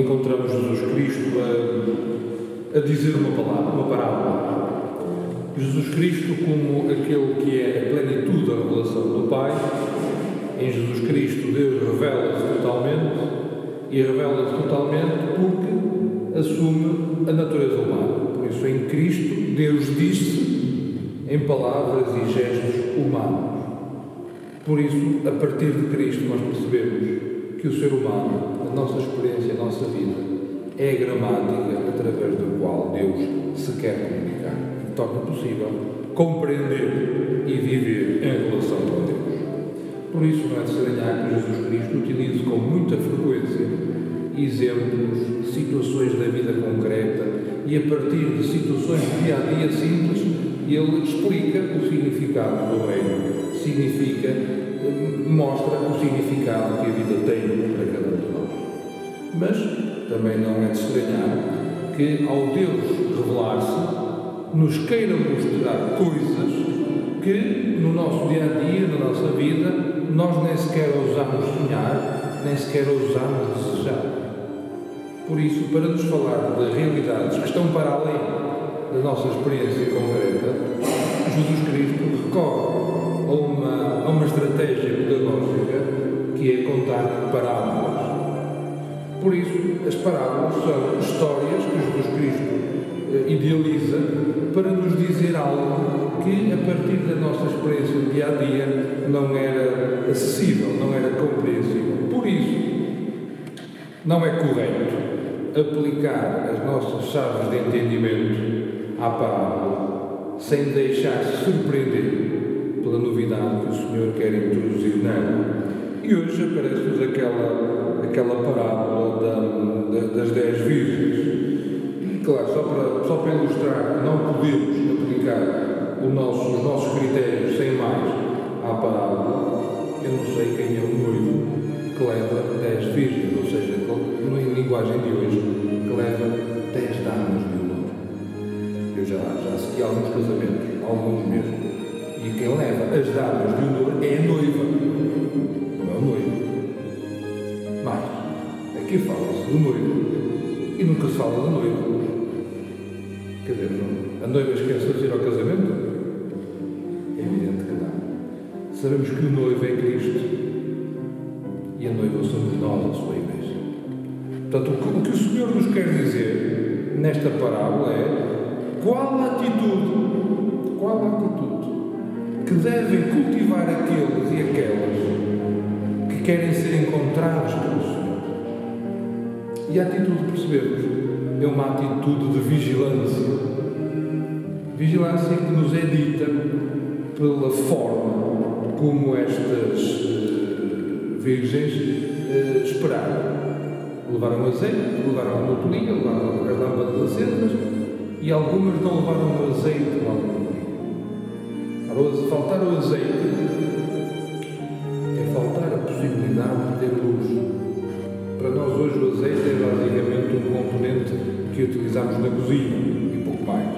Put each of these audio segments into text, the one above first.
encontramos Jesus Cristo a, a dizer uma palavra, uma parábola. Jesus Cristo como aquele que é a plenitude da revelação do Pai. Em Jesus Cristo Deus revela-se totalmente e revela-se totalmente porque assume a natureza humana. Por isso, em Cristo, Deus disse em palavras e gestos humanos. Por isso, a partir de Cristo, nós percebemos que o ser humano, a nossa experiência, é a gramática através da qual Deus se quer comunicar e torna possível compreender e viver em relação com Deus. Por isso, não é de estranhar que Jesus Cristo utilize com muita frequência exemplos, situações da vida concreta e a partir de situações dia a dia simples, ele explica o significado do reino, significa, mostra o significado que a vida tem para cada um de nós. Mas também não é de estranhar que, ao Deus revelar-se, nos queira mostrar coisas que no nosso dia a dia, na nossa vida, nós nem sequer ousamos sonhar, nem sequer ousamos desejar. Por isso, para nos falar de realidades que estão para além da nossa experiência concreta, Jesus Cristo recorre a uma, a uma estratégia pedagógica que é contar parábolas. Por isso, as parábolas são histórias que Jesus Cristo eh, idealiza para nos dizer algo que, a partir da nossa experiência do dia a dia, não era acessível, não era compreensível. Por isso, não é correto aplicar as nossas chaves de entendimento à parábola sem deixar-se surpreender pela novidade que o Senhor quer introduzir nela. E hoje aparece-nos aquela, aquela parábola da, da, das dez virgens. Claro, só para, só para ilustrar que não podemos aplicar nosso, os nossos critérios sem mais à parábola, eu não sei quem é o noivo que leva dez virgens, ou seja, em linguagem de hoje, que leva dez damas de honor. Eu já, já assisti alguns casamentos, alguns mesmo. E quem leva as damas de honor é a noiva, não é o noivo. Aqui fala-se do noivo e nunca se fala da noiva. Quer dizer, a noiva esquece de ir ao casamento? É evidente que não. Sabemos que o noivo é Cristo e a noiva somos nós, a sua igreja. Portanto, o que o Senhor nos quer dizer nesta parábola é qual a atitude, qual a atitude que devem cultivar aqueles e aquelas que querem ser encontrados pelo Senhor. E a atitude, percebemos, é uma atitude de vigilância. Vigilância que nos é dita pela forma como estas virgens uh, esperaram. Levaram azeite, levaram uma tolinha, levaram as lâmpadas acesas e algumas não levaram o azeite logo. Faltar o azeite é faltar a possibilidade de ter luz. Para nós que utilizamos na cozinha e pouco mais.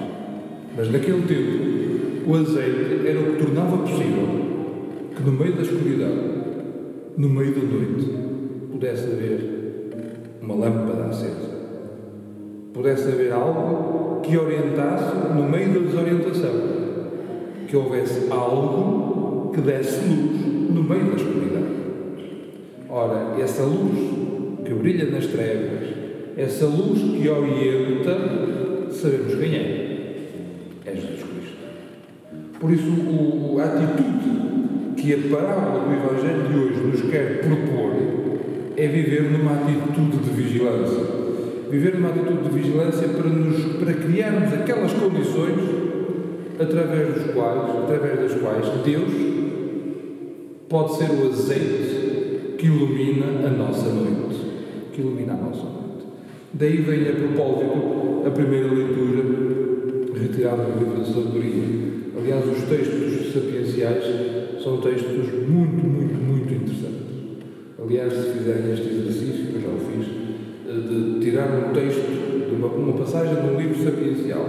Mas naquele tempo o azeite era o que tornava possível que no meio da escuridão no meio da noite, pudesse haver uma lâmpada acesa, pudesse haver algo que orientasse no meio da desorientação, que houvesse algo que desse luz no meio da escuridão. Ora, essa luz que brilha nas trevas, essa luz que orienta, sabemos quem é. É Jesus Cristo. Por isso, o, a atitude que a parábola do Evangelho de hoje nos quer propor é viver numa atitude de vigilância. Viver numa atitude de vigilância para, nos, para criarmos aquelas condições através, dos quais, através das quais Deus pode ser o azeite que ilumina a nossa noite. Que ilumina a nossa noite. Daí vem a propósito a primeira leitura retirada do livro da sabedoria. Aliás, os textos sapienciais são textos muito, muito, muito interessantes. Aliás, se fizerem este exercício, eu já o fiz, eh, de tirar um texto, de uma, uma passagem de um livro sapiencial,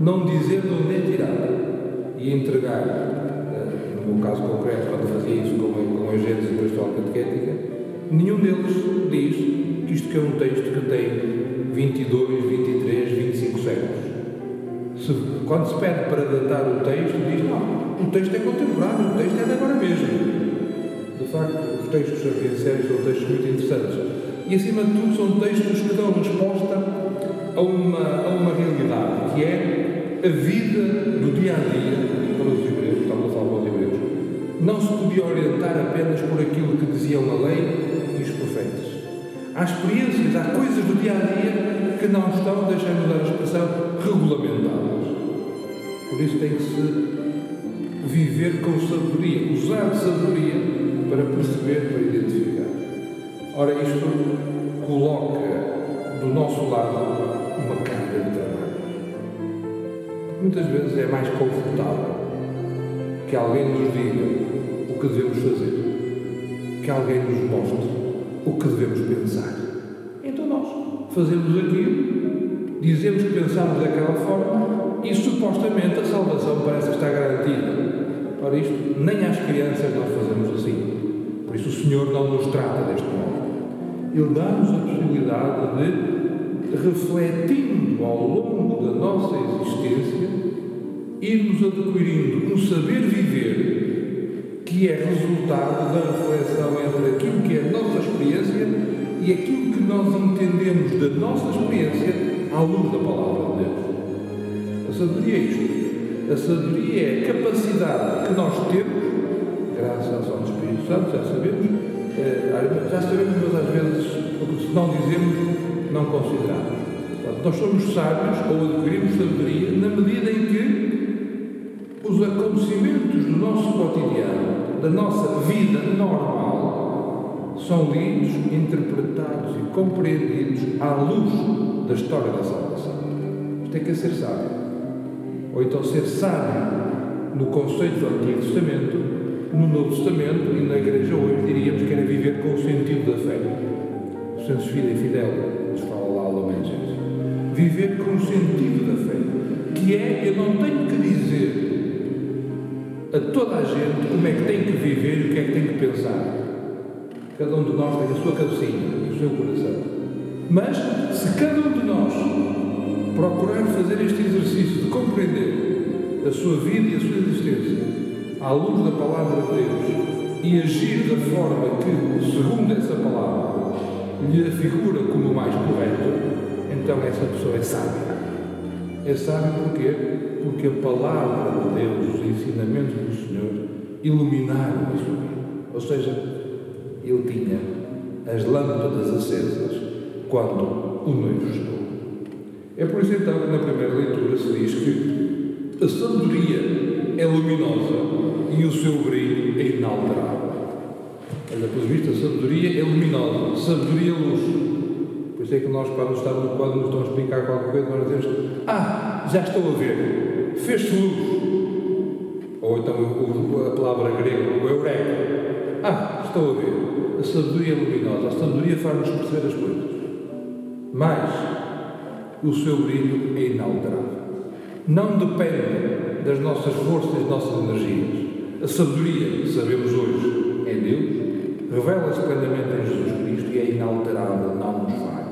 não dizer de onde é tirado e entregar, eh, no meu caso concreto, quando fazia isso com, com agentes e pastoral catequética, nenhum deles diz que isto que é um texto que tem 22, 23, 25 séculos. Se, quando se pede para datar o texto, diz, não, o texto é contemporâneo, o texto é de agora mesmo. De facto, os textos sapienciais são textos muito interessantes. E, acima de tudo, são textos que dão resposta a uma, a uma realidade, que é a vida do dia a dia para os hebreus, estamos a falar para os hebreus. Não se podia orientar apenas por aquilo que diziam a lei. Há experiências, há coisas do dia a dia que não estão, deixando a expressão, regulamentadas. Por isso tem que se viver com sabedoria, usar sabedoria para perceber, para identificar. Ora, isto coloca do nosso lado uma carga de trabalho. Muitas vezes é mais confortável que alguém nos diga o que devemos fazer, que alguém nos mostre o que devemos pensar. Então nós fazemos aquilo, dizemos que pensamos daquela forma e supostamente a salvação parece estar garantida. Ora, isto nem às crianças nós fazemos assim. Por isso o Senhor não nos trata deste modo. Ele dá-nos a possibilidade de refletindo ao longo da nossa existência, irmos adquirindo um saber viver que é resultado da reflexão entre aquilo que é experiência e aquilo que nós entendemos da nossa experiência à luz da palavra de Deus. A sabedoria é isto. A sabedoria é a capacidade que nós temos, graças ao Espírito Santo, já sabemos, eh, já sabemos, mas às vezes, se não dizemos, não consideramos. Nós somos sábios ou adquirimos sabedoria na medida em que os acontecimentos do nosso cotidiano, da nossa vida normal, são lidos, interpretados e compreendidos à luz da história da salvação. Isto é que ser sábio. Ou então ser sábio no conceito do Antigo Testamento, no Novo Testamento e na Igreja hoje diríamos que era viver com o sentido da fé. O senso vida e fidel nos fala lá Laumenses. Viver com o sentido da fé, que é, eu não tenho que dizer a toda a gente como é que tem que viver e o que é que tem que pensar. Cada um de nós tem a sua cabecinha, o seu coração. Mas, se cada um de nós procurar fazer este exercício de compreender a sua vida e a sua existência à luz da palavra de Deus e agir da forma que, segundo essa palavra, lhe afigura como o mais correto, então essa pessoa é sábia. É sábia porquê? Porque a palavra de Deus, os ensinamentos do Senhor, iluminaram a sua vida. Ou seja, ele tinha as lâmpadas acesas quando o noivo chegou. É por isso então que na primeira leitura se diz que a sabedoria é luminosa e o seu brilho é inalterável. Olha, pelo visto, a sabedoria é luminosa, sabedoria é luz. Por isso é que nós, quando estamos, quando nos estão a explicar qualquer coisa, nós dizemos: Ah, já estou a ver, fez-se luz. Ou então a palavra grega, o eureka. Ah, estou a ver. A sabedoria é luminosa, a sabedoria faz-nos perceber as coisas. Mas o seu brilho é inalterável. Não depende das nossas forças, das nossas energias. A sabedoria, sabemos hoje, é Deus revela-se plenamente em Jesus Cristo e é inalterável, não nos falha.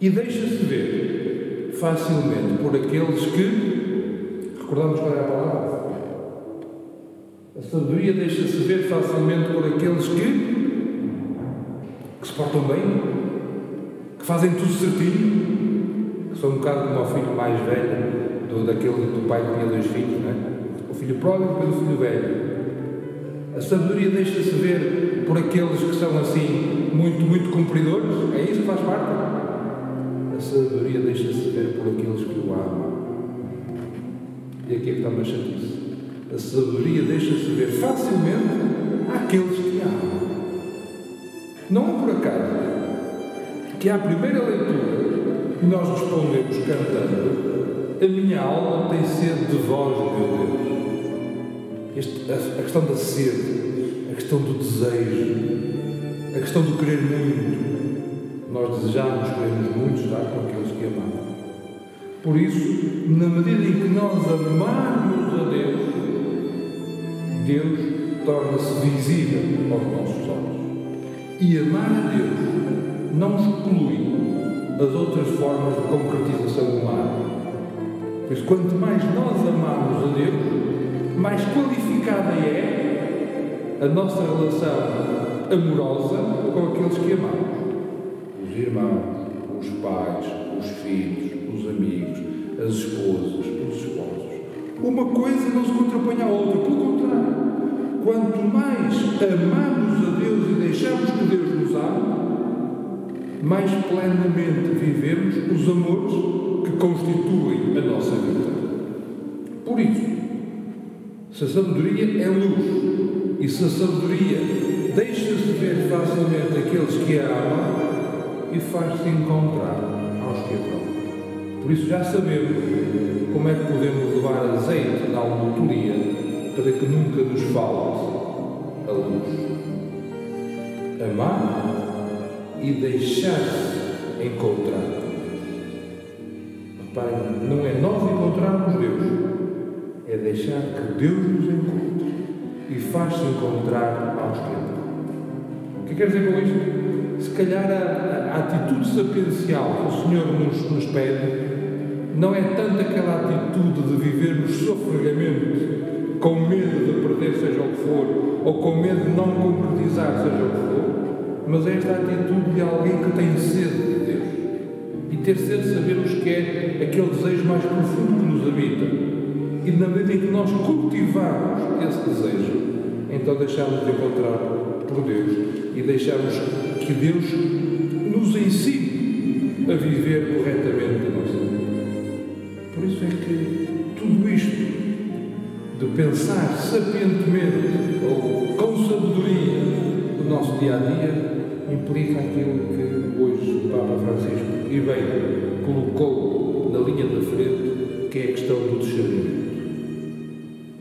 E deixa-se ver facilmente por aqueles que. Recordamos qual é a palavra? A sabedoria deixa-se ver facilmente por aqueles que. Portam bem, que fazem tudo certinho, que são um bocado como o filho mais velho do, daquele do pai que tinha dois filhos, não é? O filho pródigo pelo filho velho. A sabedoria deixa-se ver por aqueles que são assim muito, muito cumpridores? É isso que faz parte? A sabedoria deixa-se ver por aqueles que o amam. E aqui é que está uma chatice. A sabedoria deixa-se ver facilmente àqueles. Não é por acaso que à primeira leitura nós respondemos cantando a minha alma tem sede de vós, meu Deus. Este, a, a questão da sede a questão do desejo, a questão do querer muito. Nós desejamos, queremos muito estar com aqueles que amamos. Por isso, na medida em que nós amarmos a Deus, Deus torna-se visível aos nossos olhos. E amar a Deus não exclui as outras formas de concretização humana. Por isso, quanto mais nós amamos a Deus, mais qualificada é a nossa relação amorosa com aqueles que amamos. Os irmãos, os pais, os filhos, os amigos, as esposas, os esposos. Uma coisa não se contrapõe à outra, pelo contrário. Quanto mais amamos mais plenamente vivemos os amores que constituem a nossa vida. Por isso, se a sabedoria é luz e se a sabedoria deixa-se ver facilmente aqueles que a amam e faz-se encontrar aos que a amam. Por isso já sabemos como é que podemos levar azeite na autoria para que nunca nos falte a luz. Amar e deixar-se encontrar. Pai, não é nós encontrarmos Deus, é deixar que Deus nos encontre e faz-se encontrar aos que O que quer dizer com isto? Se calhar a, a, atitude sapiencial que o Senhor nos, nos pede não é tanto aquela atitude de vivermos sofregamente, com medo de perder seja o que for, ou com medo de não concretizar seja o que for, mas é esta atitude de alguém que tem sede de Deus. E ter sede sabemos que é aquele desejo mais profundo que nos habita. E na medida em que nós cultivamos esse desejo, então deixamos de encontrar por Deus e deixamos que Deus nos ensine a viver corretamente a nossa vida. Por isso é que tudo isto de pensar sapientemente ou com sabedoria o nosso dia a dia implica aquilo que hoje o Papa Francisco e bem colocou na linha da frente, que é a questão do discernimento.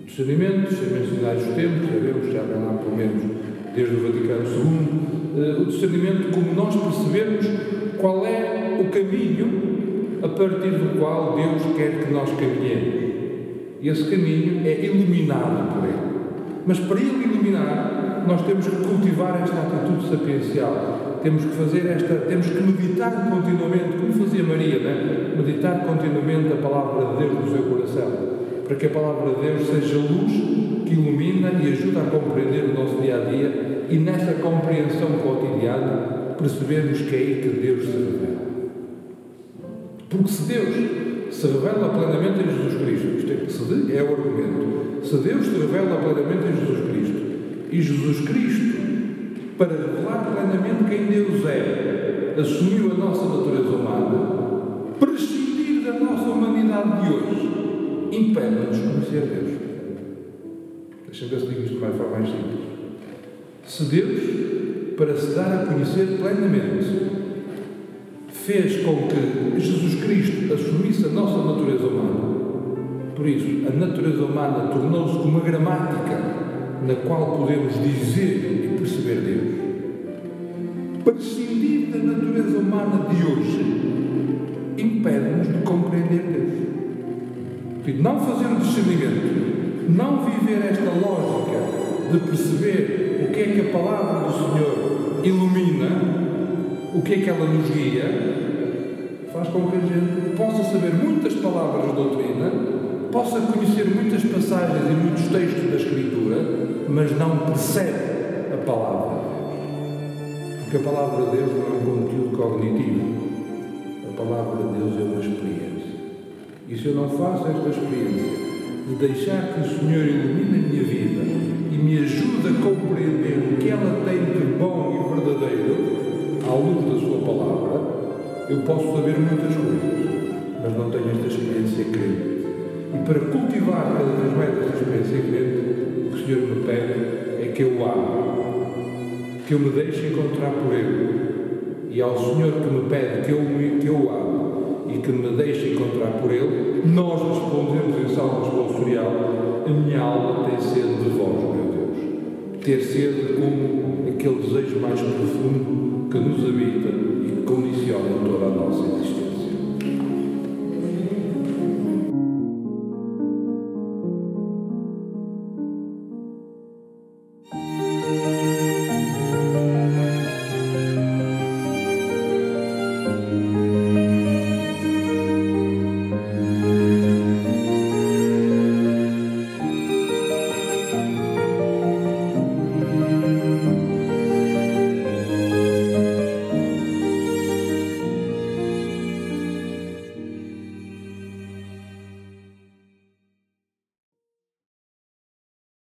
Discernimento, discernimento sinais dos tempos, sabemos, já vem lá pelo menos desde o Vaticano II, eh, o discernimento como nós percebemos qual é o caminho a partir do qual Deus quer que nós caminhemos. E esse caminho é iluminado por Ele. Mas para Ele iluminar, nós temos que cultivar esta atitude sapiencial. Temos que fazer esta, temos que meditar continuamente, como fazia Maria, né? meditar continuamente a palavra de Deus no seu coração, para que a palavra de Deus seja luz que ilumina e ajuda a compreender o nosso dia a dia e nessa compreensão cotidiana percebemos que é aí que Deus se revela. Porque se Deus se revela plenamente em Jesus Cristo, isto é, é o argumento, se Deus se revela plenamente em Jesus Cristo, e Jesus Cristo, para revelar plenamente quem Deus é, assumiu a nossa natureza humana, prescindir da nossa humanidade de hoje, impede-nos conhecer Deus. Deixa-me ver se digo isto de uma forma mais simples. Se Deus, para se dar a conhecer plenamente, fez com que Jesus Cristo assumisse a nossa natureza humana, por isso, a natureza humana tornou-se uma gramática na qual podemos dizer e perceber Deus. Prescindir da natureza humana de hoje impede-nos de compreender Deus. De não fazer o discernimento, não viver esta lógica de perceber o que é que a palavra do Senhor ilumina, o que é que ela nos guia, faz com que a gente possa saber muitas palavras de doutrina, possa conhecer muitas passagens e muitos textos da Escritura, mas não percebe a palavra de Deus. Porque a palavra de Deus não é um conteúdo cognitivo. A palavra de Deus é uma experiência. E se eu não faço esta experiência de deixar que o Senhor ilumine a minha vida e me ajude a compreender o que ela tem de bom e verdadeiro, à luz da Sua palavra, eu posso saber muitas coisas, mas não tenho esta experiência crente. E para cultivar cada vez mais esta experiência é crente, o que o Senhor me pede é que eu o ame, que eu me deixe encontrar por Ele. E ao Senhor que me pede que eu, que eu o ame e que me deixe encontrar por Ele, nós respondemos em Salmo Responsorial: A minha alma tem sede de vós, meu Deus. Ter sede como aquele desejo mais profundo que nos habita e que condiciona toda a nossa existência.